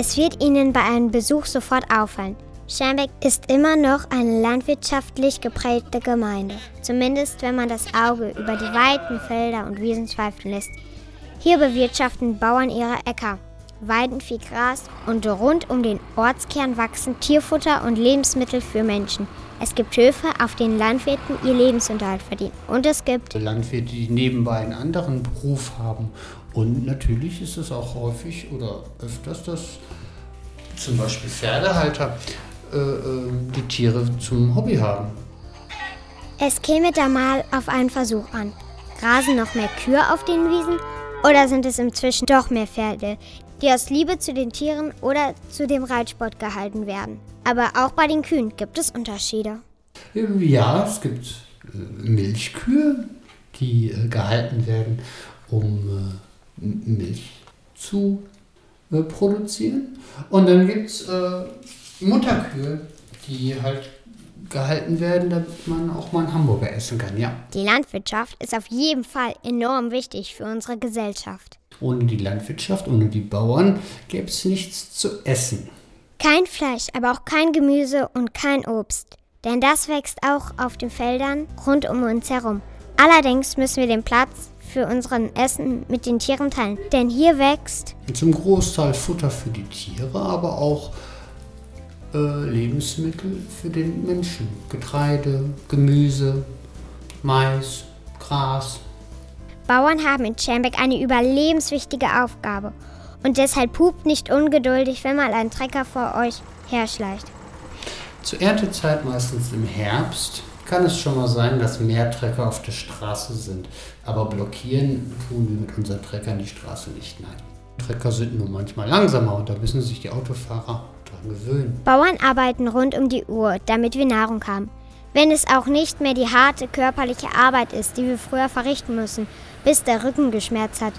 Es wird Ihnen bei einem Besuch sofort auffallen. Schermbeck ist immer noch eine landwirtschaftlich geprägte Gemeinde. Zumindest wenn man das Auge über die weiten Felder und Wiesen schweifen lässt. Hier bewirtschaften Bauern ihre Äcker, weiden viel Gras und rund um den Ortskern wachsen Tierfutter und Lebensmittel für Menschen. Es gibt Höfe, auf denen Landwirten ihr Lebensunterhalt verdienen. Und es gibt Landwirte, die nebenbei einen anderen Beruf haben. Und natürlich ist es auch häufig oder öfters, dass zum Beispiel Pferdehalter äh, äh, die Tiere zum Hobby haben. Es käme da mal auf einen Versuch an. Grasen noch mehr Kühe auf den Wiesen oder sind es inzwischen doch mehr Pferde, die aus Liebe zu den Tieren oder zu dem Reitsport gehalten werden? Aber auch bei den Kühen gibt es Unterschiede. Ja, es gibt äh, Milchkühe, die äh, gehalten werden, um äh, Milch zu produzieren. Und dann gibt es Mutterkühe, die halt gehalten werden, damit man auch mal einen Hamburger essen kann, ja. Die Landwirtschaft ist auf jeden Fall enorm wichtig für unsere Gesellschaft. Ohne die Landwirtschaft, ohne die Bauern gäbe es nichts zu essen. Kein Fleisch, aber auch kein Gemüse und kein Obst. Denn das wächst auch auf den Feldern rund um uns herum. Allerdings müssen wir den Platz für unseren Essen mit den Tieren teilen. Denn hier wächst Zum Großteil Futter für die Tiere, aber auch äh, Lebensmittel für den Menschen. Getreide, Gemüse, Mais, Gras. Bauern haben in Schermbeck eine überlebenswichtige Aufgabe. Und deshalb pupt nicht ungeduldig, wenn mal ein Trecker vor euch herschleicht. Zur Erntezeit meistens im Herbst kann es schon mal sein, dass mehr Trecker auf der Straße sind. Aber blockieren tun wir mit unseren Treckern die Straße nicht. Nein. Trecker sind nur manchmal langsamer und da müssen sich die Autofahrer dran gewöhnen. Bauern arbeiten rund um die Uhr, damit wir Nahrung haben. Wenn es auch nicht mehr die harte körperliche Arbeit ist, die wir früher verrichten müssen, bis der Rücken geschmerzt hat.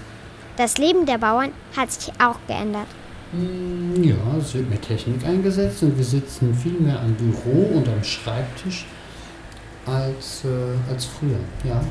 Das Leben der Bauern hat sich auch geändert. Mm, Ja, es wird mehr Technik eingesetzt und wir sitzen viel mehr am Büro und am Schreibtisch als, äh, als früher. Ja.